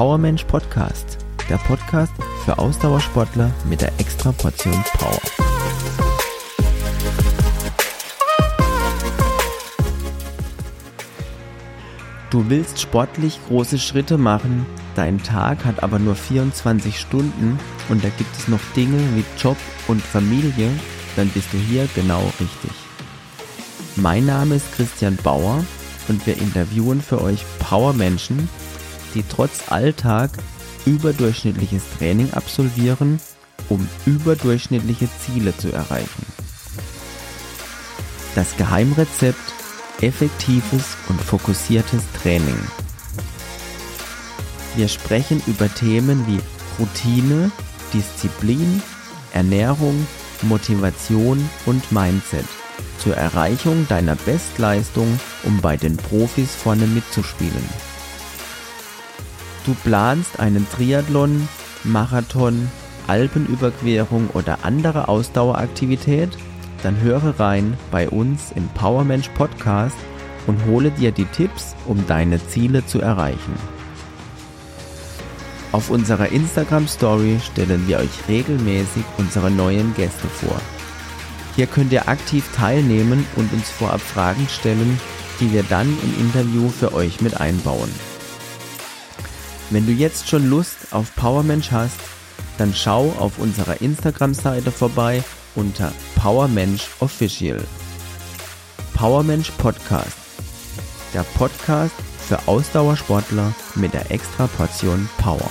Powermensch Podcast, der Podcast für Ausdauersportler mit der extra Portion Power. Du willst sportlich große Schritte machen, dein Tag hat aber nur 24 Stunden und da gibt es noch Dinge wie Job und Familie, dann bist du hier genau richtig. Mein Name ist Christian Bauer und wir interviewen für euch Powermenschen, die trotz Alltag überdurchschnittliches Training absolvieren, um überdurchschnittliche Ziele zu erreichen. Das Geheimrezept effektives und fokussiertes Training. Wir sprechen über Themen wie Routine, Disziplin, Ernährung, Motivation und Mindset zur Erreichung deiner Bestleistung, um bei den Profis vorne mitzuspielen. Du planst einen Triathlon, Marathon, Alpenüberquerung oder andere Ausdaueraktivität? Dann höre rein bei uns im Powermensch Podcast und hole dir die Tipps, um deine Ziele zu erreichen. Auf unserer Instagram Story stellen wir euch regelmäßig unsere neuen Gäste vor. Hier könnt ihr aktiv teilnehmen und uns vorab Fragen stellen, die wir dann im Interview für euch mit einbauen. Wenn du jetzt schon Lust auf Powermensch hast, dann schau auf unserer Instagram-Seite vorbei unter Powermensch Official. Powermensch Podcast. Der Podcast für Ausdauersportler mit der extra Portion Power.